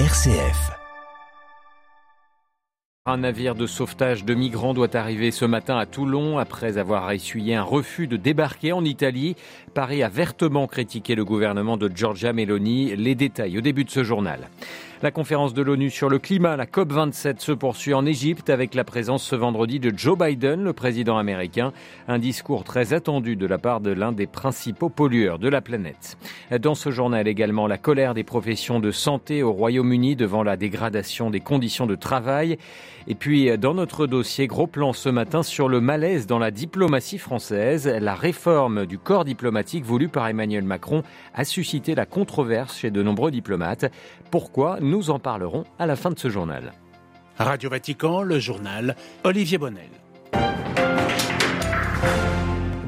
RCF. Un navire de sauvetage de migrants doit arriver ce matin à Toulon après avoir essuyé un refus de débarquer en Italie. Paris a vertement critiqué le gouvernement de Giorgia Meloni. Les détails au début de ce journal. La conférence de l'ONU sur le climat, la COP27, se poursuit en Égypte avec la présence ce vendredi de Joe Biden, le président américain. Un discours très attendu de la part de l'un des principaux pollueurs de la planète. Dans ce journal également, la colère des professions de santé au Royaume-Uni devant la dégradation des conditions de travail. Et puis, dans notre dossier, gros plan ce matin sur le malaise dans la diplomatie française. La réforme du corps diplomatique voulue par Emmanuel Macron a suscité la controverse chez de nombreux diplomates. Pourquoi en parlerons à la fin de ce journal. Radio Vatican, le journal Olivier Bonnel.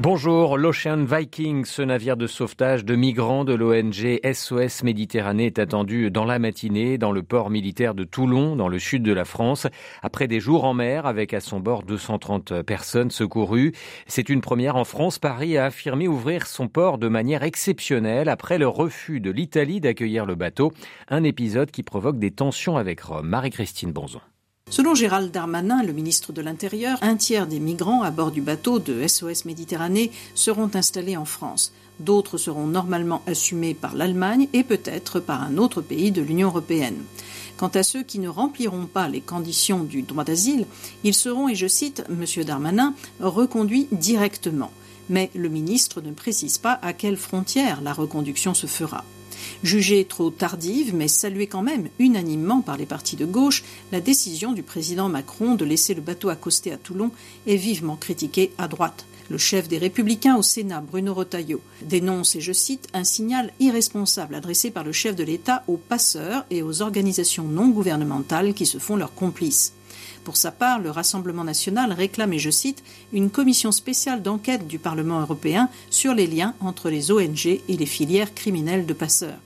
Bonjour, l'Ocean Viking, ce navire de sauvetage de migrants de l'ONG SOS Méditerranée est attendu dans la matinée dans le port militaire de Toulon, dans le sud de la France, après des jours en mer avec à son bord 230 personnes secourues. C'est une première en France. Paris a affirmé ouvrir son port de manière exceptionnelle après le refus de l'Italie d'accueillir le bateau, un épisode qui provoque des tensions avec Rome. Marie-Christine Bonzon. Selon Gérald Darmanin, le ministre de l'Intérieur, un tiers des migrants à bord du bateau de SOS Méditerranée seront installés en France. D'autres seront normalement assumés par l'Allemagne et peut-être par un autre pays de l'Union européenne. Quant à ceux qui ne rempliront pas les conditions du droit d'asile, ils seront, et je cite M. Darmanin, reconduits directement. Mais le ministre ne précise pas à quelle frontière la reconduction se fera. Jugée trop tardive, mais saluée quand même unanimement par les partis de gauche, la décision du président Macron de laisser le bateau accoster à Toulon est vivement critiquée à droite. Le chef des Républicains au Sénat, Bruno Retailleau, dénonce, et je cite, un signal irresponsable adressé par le chef de l'État aux passeurs et aux organisations non gouvernementales qui se font leurs complices. Pour sa part, le Rassemblement national réclame, et je cite, une commission spéciale d'enquête du Parlement européen sur les liens entre les ONG et les filières criminelles de passeurs.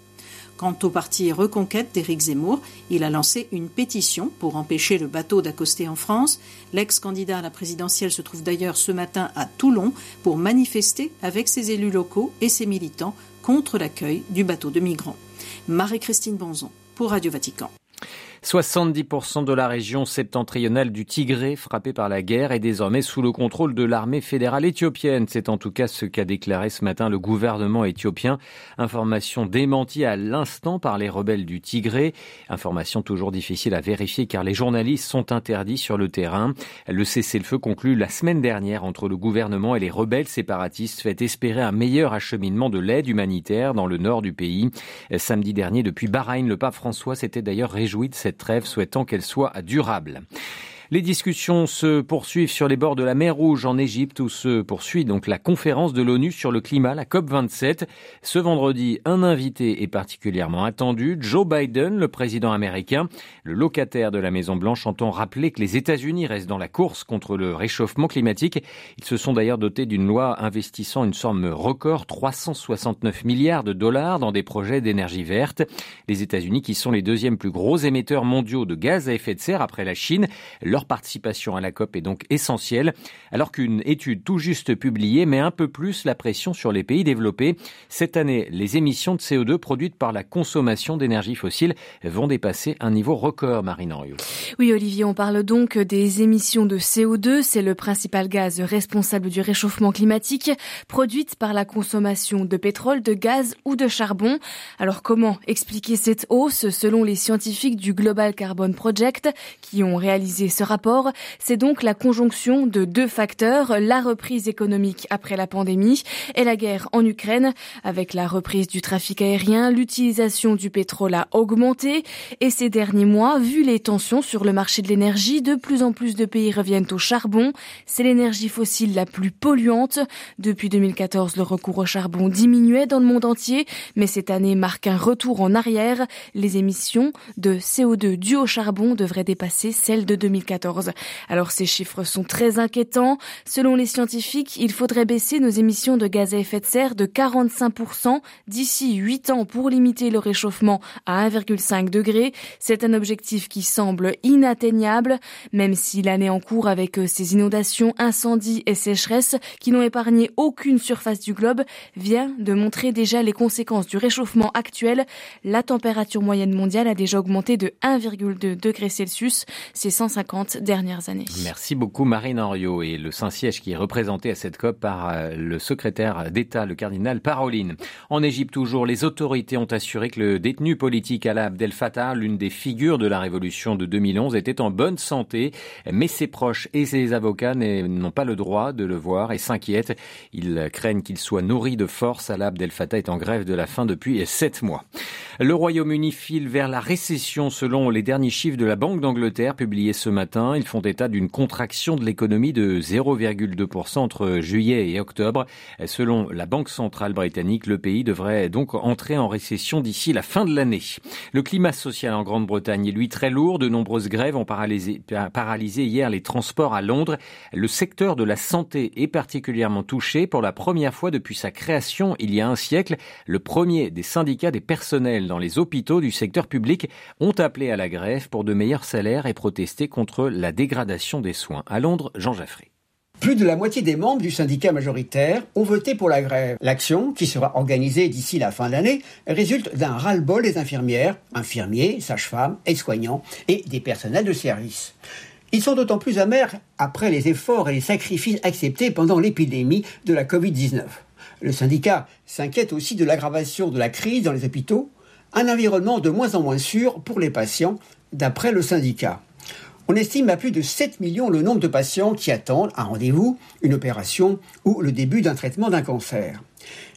Quant au parti Reconquête d'Éric Zemmour, il a lancé une pétition pour empêcher le bateau d'accoster en France. L'ex-candidat à la présidentielle se trouve d'ailleurs ce matin à Toulon pour manifester avec ses élus locaux et ses militants contre l'accueil du bateau de migrants. Marie-Christine Bonzon pour Radio Vatican. 70% de la région septentrionale du Tigré, frappée par la guerre, est désormais sous le contrôle de l'armée fédérale éthiopienne. C'est en tout cas ce qu'a déclaré ce matin le gouvernement éthiopien. Information démentie à l'instant par les rebelles du Tigré. Information toujours difficile à vérifier car les journalistes sont interdits sur le terrain. Le cessez-le-feu conclu la semaine dernière entre le gouvernement et les rebelles séparatistes fait espérer un meilleur acheminement de l'aide humanitaire dans le nord du pays. Samedi dernier, depuis Bahreïn, le pape François s'était d'ailleurs réjoui de cette trêve, souhaitant qu'elle soit durable. Les discussions se poursuivent sur les bords de la mer Rouge en Égypte où se poursuit donc la conférence de l'ONU sur le climat, la COP27. Ce vendredi, un invité est particulièrement attendu, Joe Biden, le président américain. Le locataire de la Maison Blanche entend rappeler que les États-Unis restent dans la course contre le réchauffement climatique. Ils se sont d'ailleurs dotés d'une loi investissant une somme record, 369 milliards de dollars dans des projets d'énergie verte. Les États-Unis, qui sont les deuxièmes plus gros émetteurs mondiaux de gaz à effet de serre après la Chine, leur participation à la COP est donc essentielle, alors qu'une étude tout juste publiée met un peu plus la pression sur les pays développés. Cette année, les émissions de CO2 produites par la consommation d'énergie fossile vont dépasser un niveau record, Marine Henriot. Oui, Olivier, on parle donc des émissions de CO2. C'est le principal gaz responsable du réchauffement climatique, produite par la consommation de pétrole, de gaz ou de charbon. Alors comment expliquer cette hausse selon les scientifiques du Global Carbon Project qui ont réalisé ce c'est donc la conjonction de deux facteurs, la reprise économique après la pandémie et la guerre en Ukraine. Avec la reprise du trafic aérien, l'utilisation du pétrole a augmenté et ces derniers mois, vu les tensions sur le marché de l'énergie, de plus en plus de pays reviennent au charbon. C'est l'énergie fossile la plus polluante. Depuis 2014, le recours au charbon diminuait dans le monde entier, mais cette année marque un retour en arrière. Les émissions de CO2 dues au charbon devraient dépasser celles de 2014. 2014. Alors ces chiffres sont très inquiétants. Selon les scientifiques, il faudrait baisser nos émissions de gaz à effet de serre de 45% d'ici 8 ans pour limiter le réchauffement à 1,5 degré. C'est un objectif qui semble inatteignable, même si l'année en cours avec ces inondations, incendies et sécheresses qui n'ont épargné aucune surface du globe vient de montrer déjà les conséquences du réchauffement actuel. La température moyenne mondiale a déjà augmenté de 1,2 degrés Celsius ces 150 dernières années. Merci beaucoup Marine Henriot et le Saint-Siège qui est représenté à cette COP par euh, le secrétaire d'État, le cardinal Paroline. En Égypte toujours, les autorités ont assuré que le détenu politique Alaa Abdel Fattah, l'une des figures de la révolution de 2011, était en bonne santé, mais ses proches et ses avocats n'ont pas le droit de le voir et s'inquiètent. Ils craignent qu'il soit nourri de force. Alaa Abdel Fattah est en grève de la faim depuis sept mois. Le Royaume-Uni file vers la récession selon les derniers chiffres de la Banque d'Angleterre publiés ce matin. Ils font état d'une contraction de l'économie de 0,2% entre juillet et octobre. Selon la Banque centrale britannique, le pays devrait donc entrer en récession d'ici la fin de l'année. Le climat social en Grande-Bretagne est lui très lourd. De nombreuses grèves ont paralysé, paralysé hier les transports à Londres. Le secteur de la santé est particulièrement touché pour la première fois depuis sa création il y a un siècle. Le premier des syndicats des personnels dans les hôpitaux du secteur public ont appelé à la grève pour de meilleurs salaires et protester contre la dégradation des soins. À Londres, Jean Jaffré. Plus de la moitié des membres du syndicat majoritaire ont voté pour la grève. L'action, qui sera organisée d'ici la fin de l'année, résulte d'un ras-le-bol des infirmières, infirmiers, sages-femmes, aides-soignants et des personnels de service. Ils sont d'autant plus amers après les efforts et les sacrifices acceptés pendant l'épidémie de la Covid-19. Le syndicat s'inquiète aussi de l'aggravation de la crise dans les hôpitaux, un environnement de moins en moins sûr pour les patients, d'après le syndicat. On estime à plus de 7 millions le nombre de patients qui attendent un rendez-vous, une opération ou le début d'un traitement d'un cancer.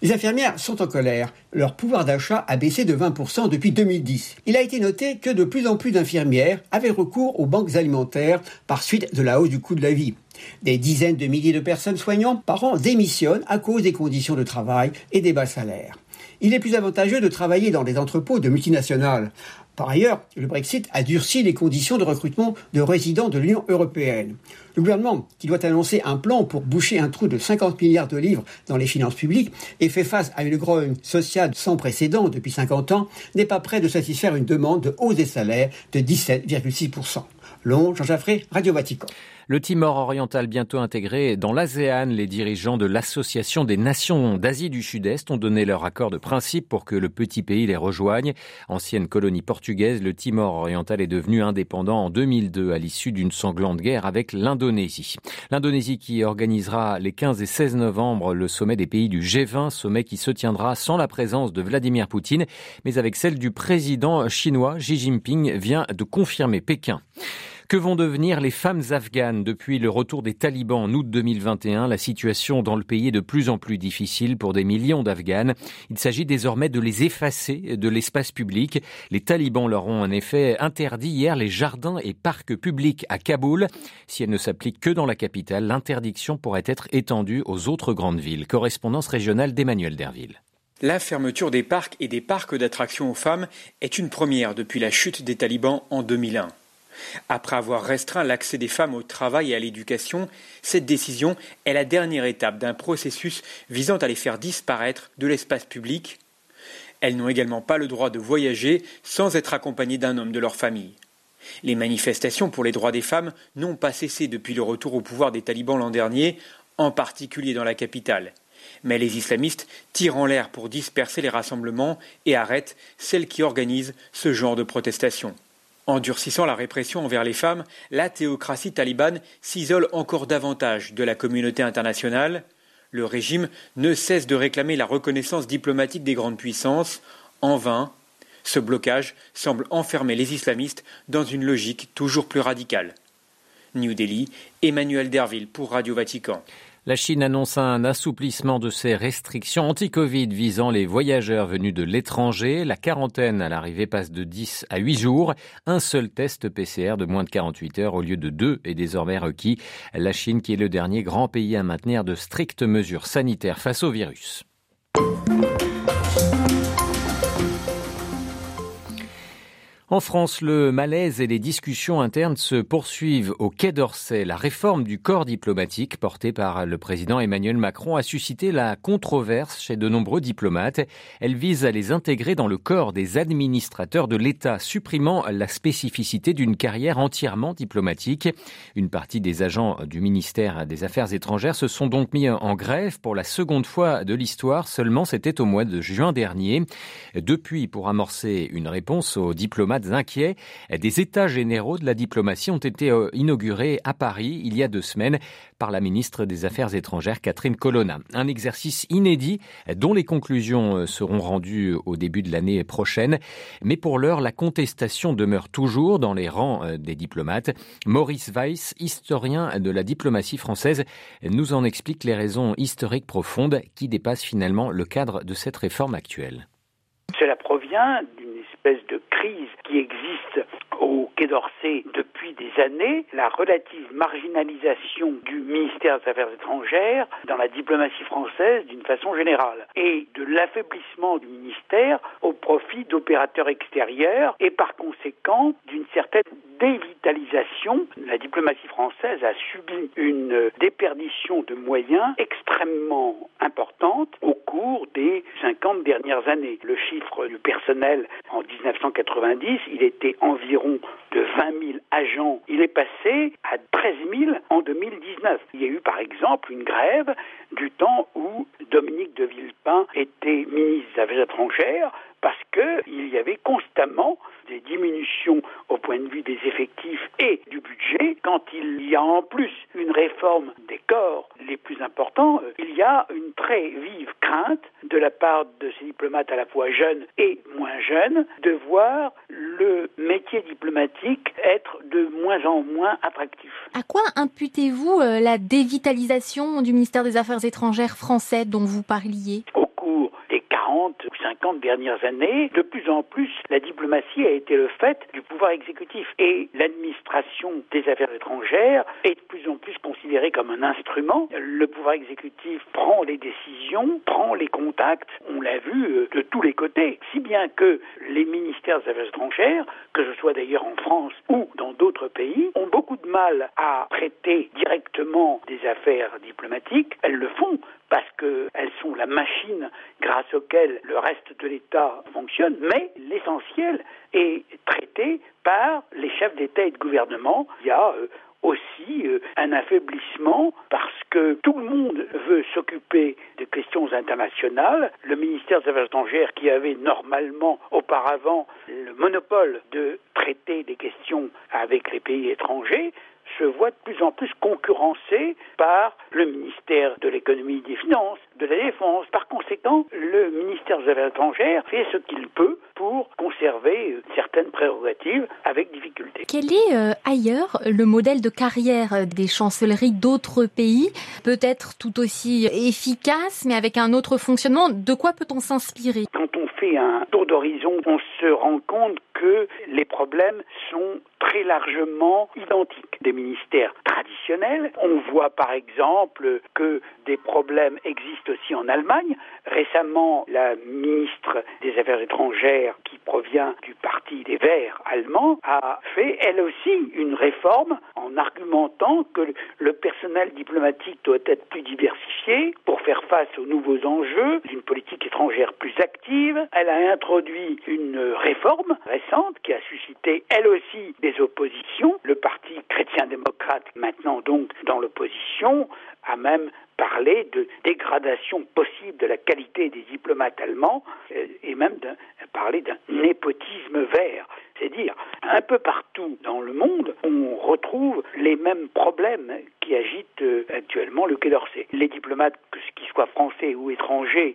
Les infirmières sont en colère. Leur pouvoir d'achat a baissé de 20% depuis 2010. Il a été noté que de plus en plus d'infirmières avaient recours aux banques alimentaires par suite de la hausse du coût de la vie. Des dizaines de milliers de personnes soignantes par an démissionnent à cause des conditions de travail et des bas salaires il est plus avantageux de travailler dans des entrepôts de multinationales. Par ailleurs, le Brexit a durci les conditions de recrutement de résidents de l'Union européenne. Le gouvernement, qui doit annoncer un plan pour boucher un trou de 50 milliards de livres dans les finances publiques et fait face à une grogne sociale sans précédent depuis 50 ans, n'est pas prêt de satisfaire une demande de hausse des salaires de 17,6%. Long, Jean Jaffré, Radio Vatican. Le Timor oriental bientôt intégré dans l'ASEAN, les dirigeants de l'Association des Nations d'Asie du Sud-Est ont donné leur accord de principe pour que le petit pays les rejoigne. Ancienne colonie portugaise, le Timor oriental est devenu indépendant en 2002 à l'issue d'une sanglante guerre avec l'Indonésie. L'Indonésie qui organisera les 15 et 16 novembre le sommet des pays du G20, sommet qui se tiendra sans la présence de Vladimir Poutine, mais avec celle du président chinois Xi Jinping vient de confirmer Pékin. Que vont devenir les femmes afghanes depuis le retour des talibans en août 2021 La situation dans le pays est de plus en plus difficile pour des millions d'Afghanes. Il s'agit désormais de les effacer de l'espace public. Les talibans leur ont en effet interdit hier les jardins et parcs publics à Kaboul. Si elle ne s'applique que dans la capitale, l'interdiction pourrait être étendue aux autres grandes villes. Correspondance régionale d'Emmanuel Derville. La fermeture des parcs et des parcs d'attractions aux femmes est une première depuis la chute des talibans en 2001. Après avoir restreint l'accès des femmes au travail et à l'éducation, cette décision est la dernière étape d'un processus visant à les faire disparaître de l'espace public. Elles n'ont également pas le droit de voyager sans être accompagnées d'un homme de leur famille. Les manifestations pour les droits des femmes n'ont pas cessé depuis le retour au pouvoir des talibans l'an dernier, en particulier dans la capitale. Mais les islamistes tirent en l'air pour disperser les rassemblements et arrêtent celles qui organisent ce genre de protestation. En durcissant la répression envers les femmes, la théocratie talibane s'isole encore davantage de la communauté internationale. Le régime ne cesse de réclamer la reconnaissance diplomatique des grandes puissances. En vain, ce blocage semble enfermer les islamistes dans une logique toujours plus radicale. New Delhi, Emmanuel Derville pour Radio Vatican. La Chine annonce un assouplissement de ses restrictions anti-Covid visant les voyageurs venus de l'étranger. La quarantaine à l'arrivée passe de 10 à 8 jours. Un seul test PCR de moins de 48 heures au lieu de deux est désormais requis. La Chine qui est le dernier grand pays à maintenir de strictes mesures sanitaires face au virus. En France, le malaise et les discussions internes se poursuivent au Quai d'Orsay. La réforme du corps diplomatique portée par le président Emmanuel Macron a suscité la controverse chez de nombreux diplomates. Elle vise à les intégrer dans le corps des administrateurs de l'État, supprimant la spécificité d'une carrière entièrement diplomatique. Une partie des agents du ministère des Affaires étrangères se sont donc mis en grève pour la seconde fois de l'histoire. Seulement, c'était au mois de juin dernier. Depuis, pour amorcer une réponse aux diplomates, inquiets. Des états généraux de la diplomatie ont été euh, inaugurés à Paris il y a deux semaines par la ministre des Affaires étrangères Catherine Colonna. Un exercice inédit dont les conclusions euh, seront rendues au début de l'année prochaine. Mais pour l'heure, la contestation demeure toujours dans les rangs euh, des diplomates. Maurice Weiss, historien de la diplomatie française, nous en explique les raisons historiques profondes qui dépassent finalement le cadre de cette réforme actuelle. D'une espèce de crise qui existe au Quai d'Orsay depuis des années, la relative marginalisation du ministère des Affaires étrangères dans la diplomatie française d'une façon générale, et de l'affaiblissement du ministère au profit d'opérateurs extérieurs, et par conséquent d'une certaine dévitalisation. La diplomatie française a subi une déperdition de moyens extrêmement importante au cours des 50 dernières années. Le chiffre du personnel en 1990, il était environ de 20 000 agents. Il est passé à 13 000 en 2019. Il y a eu par exemple une grève du temps où Dominique de Villepin était ministre des Affaires étrangères parce qu'il y avait constamment des diminutions au point de vue des effectifs et du budget. Quand il y a en plus une réforme des corps les plus importants, il y a une très vive crainte de la part de ces diplomates à la fois jeunes et moins jeunes de voir le métier diplomatique être de moins en moins attractif. À quoi imputez-vous euh, la dévitalisation du ministère des Affaires étrangères français dont vous parliez? dernières années, de plus en plus, la diplomatie a été le fait du pouvoir exécutif. Et l'administration des affaires étrangères est de plus en plus considérée comme un instrument. Le pouvoir exécutif prend les décisions, prend les contacts, on l'a vu euh, de tous les côtés. Si bien que les ministères des affaires étrangères, que ce soit d'ailleurs en France ou dans d'autres pays, ont beaucoup de mal à traiter directement des affaires diplomatiques. Elles le font parce qu'elles sont la machine grâce auquel le reste de l'État fonctionne, mais l'essentiel est traité par les chefs d'État et de gouvernement. Il y a euh, aussi euh, un affaiblissement parce que tout le monde veut s'occuper des questions internationales. Le ministère des Affaires étrangères, qui avait normalement auparavant le monopole de traiter des questions avec les pays étrangers, se voit de plus en plus concurrencé par le ministère de l'économie et des finances, de la défense. Par conséquent, le ministère des Affaires étrangères fait ce qu'il peut pour conserver euh, certaines prérogatives avec difficulté. Quel est euh, ailleurs le modèle de carrière des chancelleries d'autres pays? Peut-être tout aussi efficace, mais avec un autre fonctionnement. De quoi peut-on s'inspirer? Quand on fait un tour d'horizon, on se rend compte les problèmes sont très largement identiques des ministères traditionnels. On voit par exemple que des problèmes existent aussi en Allemagne. Récemment, la ministre des Affaires étrangères, qui provient du parti des Verts allemands, a fait elle aussi une réforme en argumentant que le personnel diplomatique doit être plus diversifié pour faire face aux nouveaux enjeux d'une politique étrangère plus active. Elle a introduit une réforme récente qui a suscité elle aussi des oppositions. Le parti chrétien-démocrate, maintenant donc dans l'opposition, a même parlé de dégradation possible de la qualité des diplomates allemands euh, et même parlé d'un népotisme vert. C'est dire, un peu partout dans le monde, on retrouve les mêmes problèmes qui agitent euh, actuellement le Quai d'Orsay. Les diplomates, qu'ils soient français ou étrangers,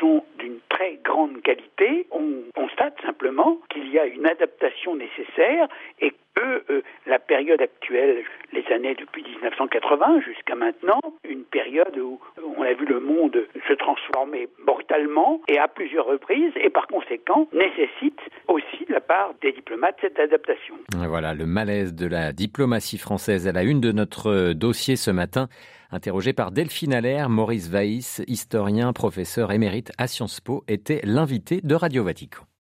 sont d'une très grande qualité. On constate simplement qu'il y a une adaptation nécessaire et que euh, la période actuelle, les années depuis 1980 jusqu'à maintenant, une période où on a vu le monde se transformer brutalement et à plusieurs reprises et par conséquent nécessite aussi de la part des diplomates cette adaptation. Voilà le malaise de la diplomatie française à la une de notre dossier ce matin. Interrogé par Delphine Allaire, Maurice Weiss, historien, professeur émérite à Sciences Po, était l'invité de Radio Vatican.